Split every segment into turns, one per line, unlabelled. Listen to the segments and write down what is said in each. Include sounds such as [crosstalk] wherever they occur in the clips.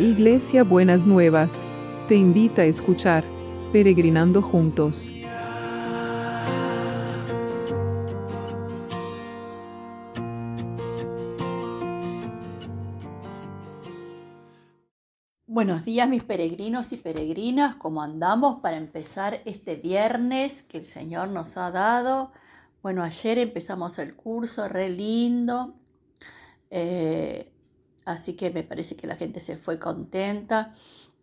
Iglesia Buenas Nuevas, te invita a escuchar Peregrinando Juntos.
Buenos días mis peregrinos y peregrinas, ¿cómo andamos para empezar este viernes que el Señor nos ha dado? Bueno, ayer empezamos el curso, re lindo, eh, así que me parece que la gente se fue contenta,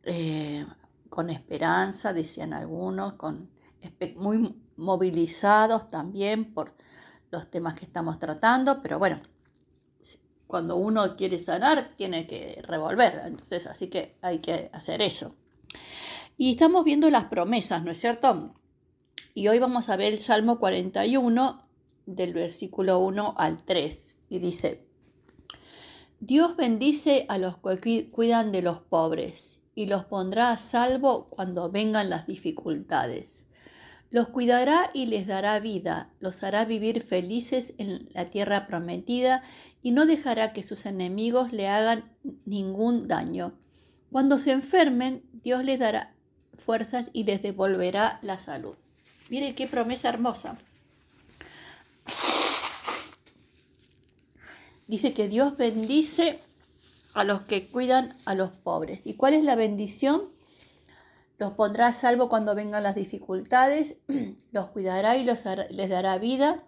eh, con esperanza, decían algunos, con, muy movilizados también por los temas que estamos tratando, pero bueno, cuando uno quiere sanar tiene que revolver, entonces así que hay que hacer eso. Y estamos viendo las promesas, ¿no es cierto? Y hoy vamos a ver el Salmo 41 del versículo 1 al 3 y dice, Dios bendice a los que cuidan de los pobres y los pondrá a salvo cuando vengan las dificultades. Los cuidará y les dará vida, los hará vivir felices en la tierra prometida y no dejará que sus enemigos le hagan ningún daño. Cuando se enfermen, Dios les dará fuerzas y les devolverá la salud. Mire qué promesa hermosa. Dice que Dios bendice a los que cuidan a los pobres. ¿Y cuál es la bendición? Los pondrá a salvo cuando vengan las dificultades, [clears throat] los cuidará y los les dará vida,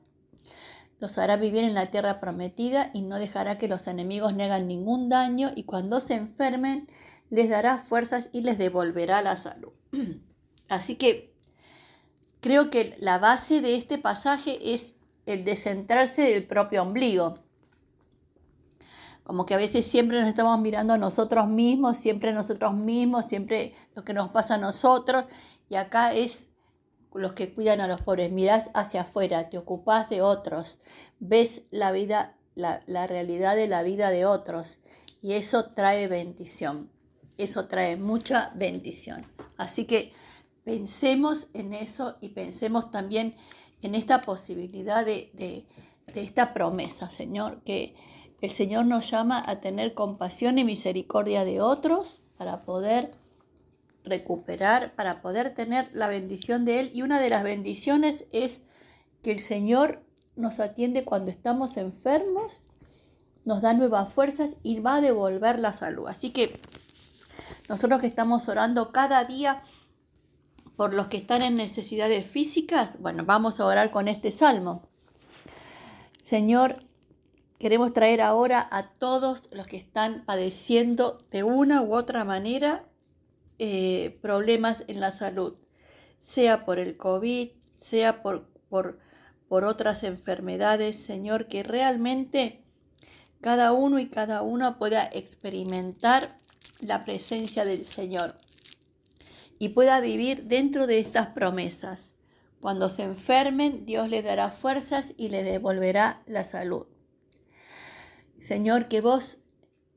los hará vivir en la tierra prometida y no dejará que los enemigos le hagan ningún daño y cuando se enfermen les dará fuerzas y les devolverá la salud. [clears throat] Así que creo que la base de este pasaje es el descentrarse del propio ombligo. Como que a veces siempre nos estamos mirando a nosotros mismos, siempre nosotros mismos, siempre lo que nos pasa a nosotros. Y acá es los que cuidan a los pobres. Mirás hacia afuera, te ocupás de otros, ves la vida, la, la realidad de la vida de otros. Y eso trae bendición. Eso trae mucha bendición. Así que pensemos en eso y pensemos también en esta posibilidad de, de, de esta promesa, Señor, que el Señor nos llama a tener compasión y misericordia de otros para poder recuperar, para poder tener la bendición de Él. Y una de las bendiciones es que el Señor nos atiende cuando estamos enfermos, nos da nuevas fuerzas y va a devolver la salud. Así que nosotros que estamos orando cada día por los que están en necesidades físicas, bueno, vamos a orar con este salmo. Señor, queremos traer ahora a todos los que están padeciendo de una u otra manera eh, problemas en la salud, sea por el COVID, sea por, por, por otras enfermedades, Señor, que realmente cada uno y cada una pueda experimentar la presencia del Señor y pueda vivir dentro de estas promesas. Cuando se enfermen, Dios les dará fuerzas y les devolverá la salud. Señor, que vos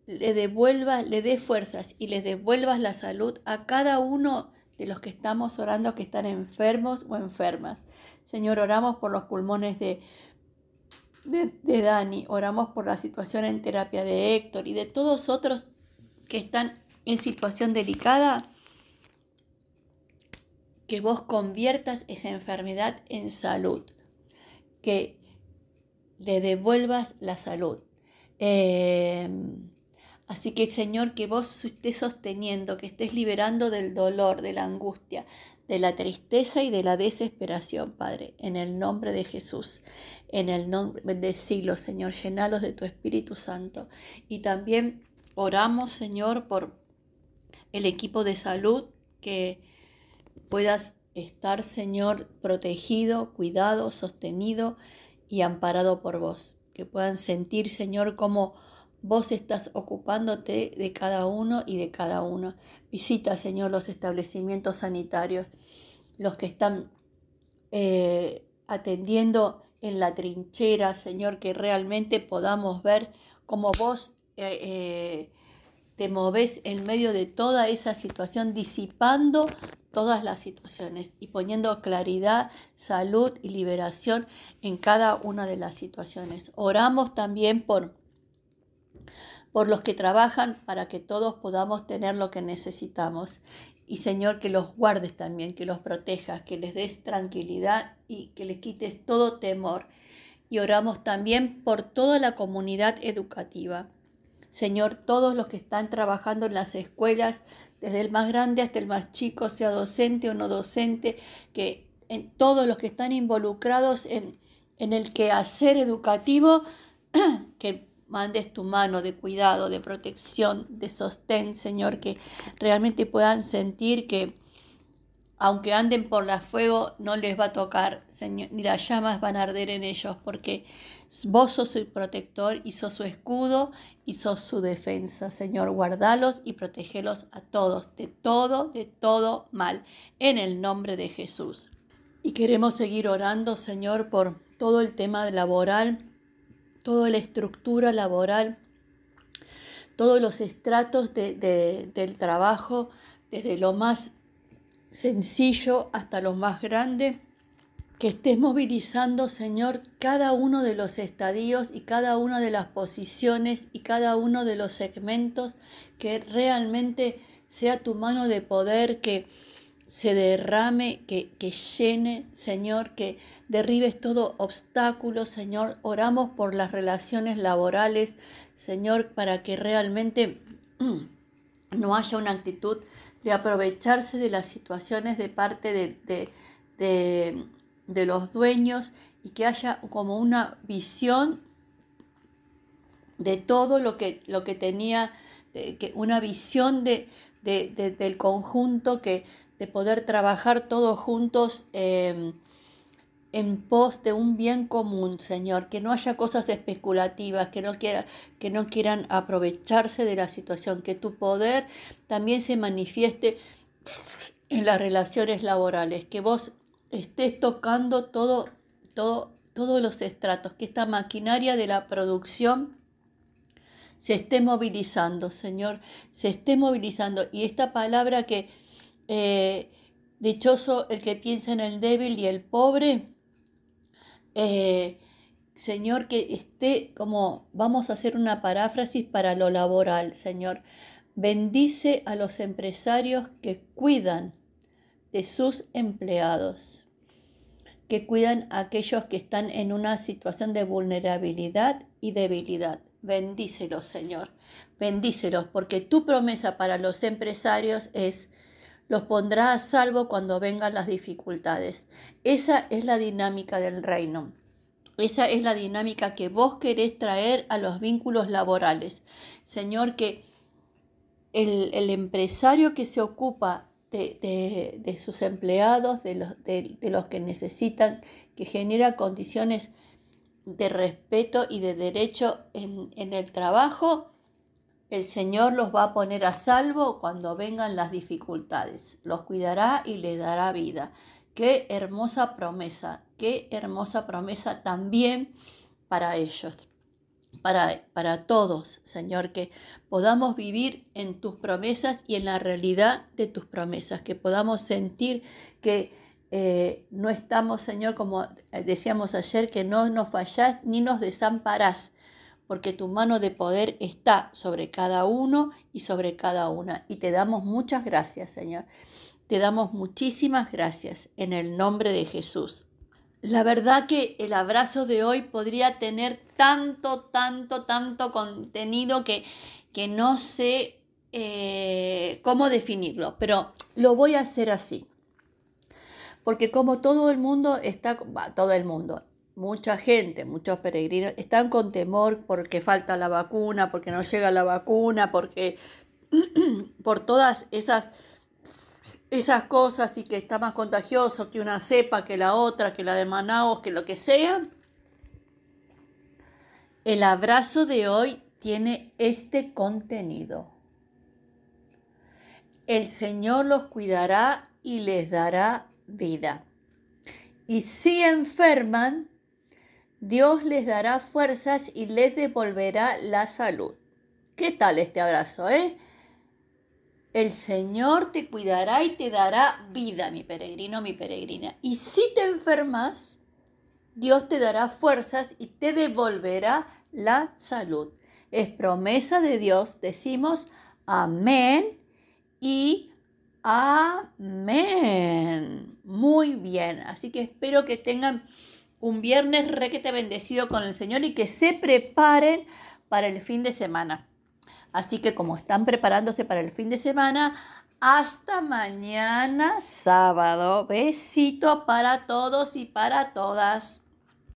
le devuelvas, le dé fuerzas y les devuelvas la salud a cada uno de los que estamos orando que están enfermos o enfermas. Señor, oramos por los pulmones de, de, de Dani, oramos por la situación en terapia de Héctor y de todos otros que están en situación delicada que vos conviertas esa enfermedad en salud, que le devuelvas la salud. Eh, así que Señor, que vos estés sosteniendo, que estés liberando del dolor, de la angustia, de la tristeza y de la desesperación, Padre, en el nombre de Jesús, en el nombre de siglo, Señor, llenalos de tu Espíritu Santo. Y también oramos, Señor, por el equipo de salud que puedas estar, Señor, protegido, cuidado, sostenido y amparado por vos. Que puedan sentir, Señor, como vos estás ocupándote de cada uno y de cada uno. Visita, Señor, los establecimientos sanitarios, los que están eh, atendiendo en la trinchera, Señor, que realmente podamos ver cómo vos eh, eh, te moves en medio de toda esa situación, disipando todas las situaciones y poniendo claridad, salud y liberación en cada una de las situaciones. Oramos también por por los que trabajan para que todos podamos tener lo que necesitamos. Y Señor, que los guardes también, que los protejas, que les des tranquilidad y que les quites todo temor. Y oramos también por toda la comunidad educativa. Señor, todos los que están trabajando en las escuelas, desde el más grande hasta el más chico, sea docente o no docente, que en todos los que están involucrados en, en el quehacer educativo, [clears throat] que mandes tu mano de cuidado, de protección, de sostén, Señor, que realmente puedan sentir que aunque anden por la fuego, no les va a tocar, Señor, ni las llamas van a arder en ellos, porque vos sos su protector y sos su escudo y sos su defensa, Señor. Guardalos y protegelos a todos, de todo, de todo mal, en el nombre de Jesús. Y queremos seguir orando, Señor, por todo el tema laboral, toda la estructura laboral, todos los estratos del trabajo, desde lo más sencillo hasta lo más grande, que estés movilizando, Señor, cada uno de los estadios y cada una de las posiciones y cada uno de los segmentos, que realmente sea tu mano de poder que se derrame, que, que llene, Señor, que derribes todo obstáculo, Señor. Oramos por las relaciones laborales, Señor, para que realmente [clears throat] no haya una actitud de aprovecharse de las situaciones de parte de, de, los dueños y que haya como una visión de todo lo que, lo que tenía, que una visión de, del conjunto que de poder trabajar todos juntos em, en pos de un bien común, Señor, que no haya cosas especulativas, que no, quiera, que no quieran aprovecharse de la situación, que tu poder también se manifieste en las relaciones laborales, que vos estés tocando todo, todo, todos los estratos, que esta maquinaria de la producción se esté movilizando, Señor, se esté movilizando. Y esta palabra que eh, dichoso el que piensa en el débil y el pobre. Eh, Señor, que esté como, vamos a hacer una paráfrasis para lo laboral, Señor. Bendice a los empresarios que cuidan de sus empleados, que cuidan a aquellos que están en una situación de vulnerabilidad y debilidad. Bendícelos, Señor. Bendícelos, porque tu promesa para los empresarios es los pondrá a salvo cuando vengan las dificultades. Esa es la dinámica del reino. Esa es la dinámica que vos querés traer a los vínculos laborales. Señor, que el, empresario que se ocupa de, sus empleados, de los, de los que necesitan, que genera condiciones de respeto y de derecho en, en el trabajo, el Señor los va a poner a salvo cuando vengan las dificultades. Los cuidará y les dará vida. Qué hermosa promesa, qué hermosa promesa también para ellos, para, para todos, Señor, que podamos vivir en tus promesas y en la realidad de tus promesas, que podamos sentir que eh, no estamos, Señor, como decíamos ayer, que no nos fallás ni nos desamparás, porque tu mano de poder está sobre cada uno y sobre cada una. Y te damos muchas gracias, Señor. Te damos muchísimas gracias en el nombre de Jesús. La verdad que el abrazo de hoy podría tener tanto, tanto, tanto contenido que, que no sé eh, cómo definirlo, pero lo voy a hacer así. Porque como todo el mundo está, todo el mundo, mucha gente, muchos peregrinos, están con temor porque falta la vacuna, porque no llega la vacuna, porque [clears throat] por todas esas, esas cosas y que está más contagioso que una cepa, que la otra, que la de Manaus, que lo que sea. El abrazo de hoy tiene este contenido. El Señor los cuidará y les dará vida. Y si enferman, Dios les dará fuerzas y les devolverá la salud. ¿Qué tal este abrazo, eh? El Señor te cuidará y te dará vida, mi peregrino, mi peregrina. Y si te enfermas, Dios te dará fuerzas y te devolverá la salud. es promesa de Dios, decimos amén y amén. Muy bien, así que espero que tengan un viernes requete bendecido con el Señor y que se preparen para el fin de semana. Así que como están preparándose para el fin de semana, hasta mañana sábado. Besito para todos y para todas.